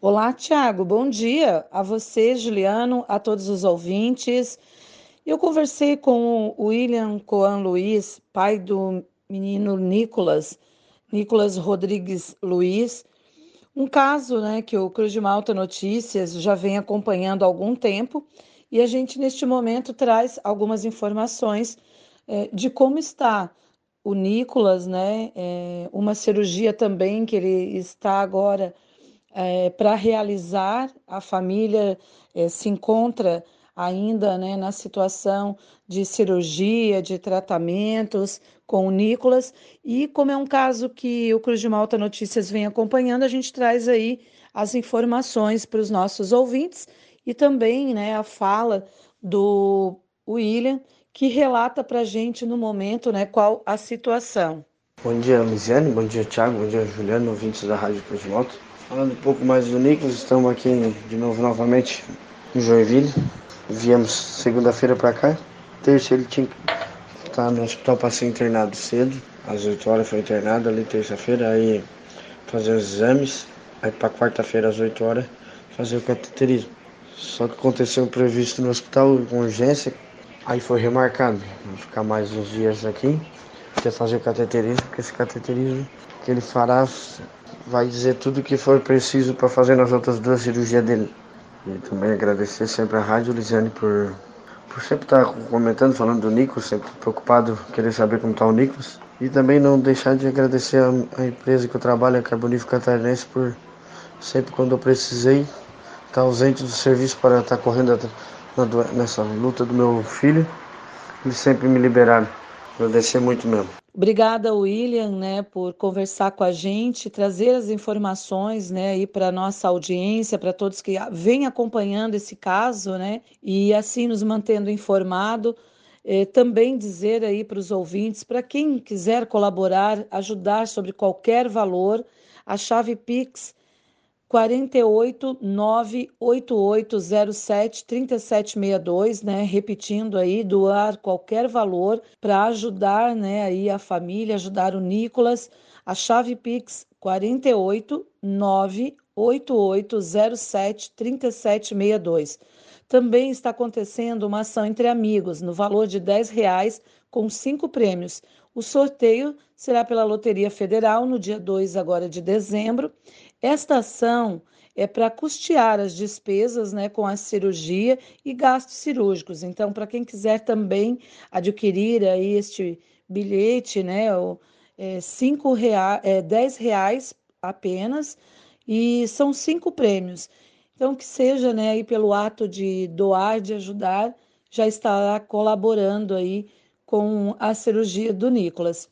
Olá, Tiago. Bom dia a você, Juliano, a todos os ouvintes. Eu conversei com o William Coan Luiz, pai do menino Nicolas, Nicolas Rodrigues Luiz, um caso né, que o Cruz de Malta Notícias já vem acompanhando há algum tempo e a gente, neste momento, traz algumas informações é, de como está o Nicolas, né? É, uma cirurgia também que ele está agora é, para realizar. A família é, se encontra ainda né, na situação de cirurgia, de tratamentos com o Nicolas. E como é um caso que o Cruz de Malta Notícias vem acompanhando, a gente traz aí as informações para os nossos ouvintes e também né, a fala do William, que relata para a gente no momento né, qual a situação. Bom dia, Lisiane, bom dia, Thiago, bom dia, Juliano, ouvintes da Rádio Cruz de Malta. Falando um pouco mais do Nicolas, estamos aqui de novo novamente em Joinville. Viemos segunda-feira para cá. Terça ele tinha que estar no hospital para ser internado cedo. Às 8 horas foi internado ali terça-feira, aí fazer os exames. Aí para quarta-feira às 8 horas fazer o cateterismo. Só que aconteceu um previsto no hospital com urgência, aí foi remarcado. Vou ficar mais uns dias aqui, até fazer o cateterismo, porque esse cateterismo que ele fará vai dizer tudo o que for preciso para fazer nas outras duas cirurgias dele. E também agradecer sempre a Rádio Lisiane por, por sempre estar comentando, falando do Nicolas, sempre preocupado, querer saber como está o Nicolas. E também não deixar de agradecer a empresa que eu trabalho, a Carbonífico Catarinense, por sempre quando eu precisei estar ausente do serviço para estar correndo nessa luta do meu filho. Eles sempre me liberaram. Agradecer muito mesmo. Obrigada, William, né, por conversar com a gente, trazer as informações, né, aí para nossa audiência, para todos que vêm acompanhando esse caso, né, e assim nos mantendo informado. Eh, também dizer aí para os ouvintes, para quem quiser colaborar, ajudar sobre qualquer valor, a chave Pix 48 98807 3762, né? Repetindo aí, doar qualquer valor para ajudar, né, aí a família, ajudar o Nicolas. A chave Pix 48 98807 3762. Também está acontecendo uma ação entre amigos no valor de 10 reais com cinco prêmios. O sorteio será pela Loteria Federal no dia 2 agora de dezembro esta ação é para custear as despesas né, com a cirurgia e gastos cirúrgicos. Então, para quem quiser também adquirir aí este bilhete, né, o, é, cinco reais, é, 10 reais apenas, e são cinco prêmios. Então, que seja né, aí pelo ato de doar, de ajudar, já estará colaborando aí com a cirurgia do Nicolas.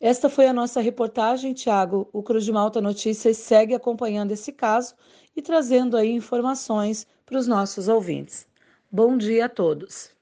Esta foi a nossa reportagem, Tiago. O Cruz de Malta Notícias segue acompanhando esse caso e trazendo aí informações para os nossos ouvintes. Bom dia a todos.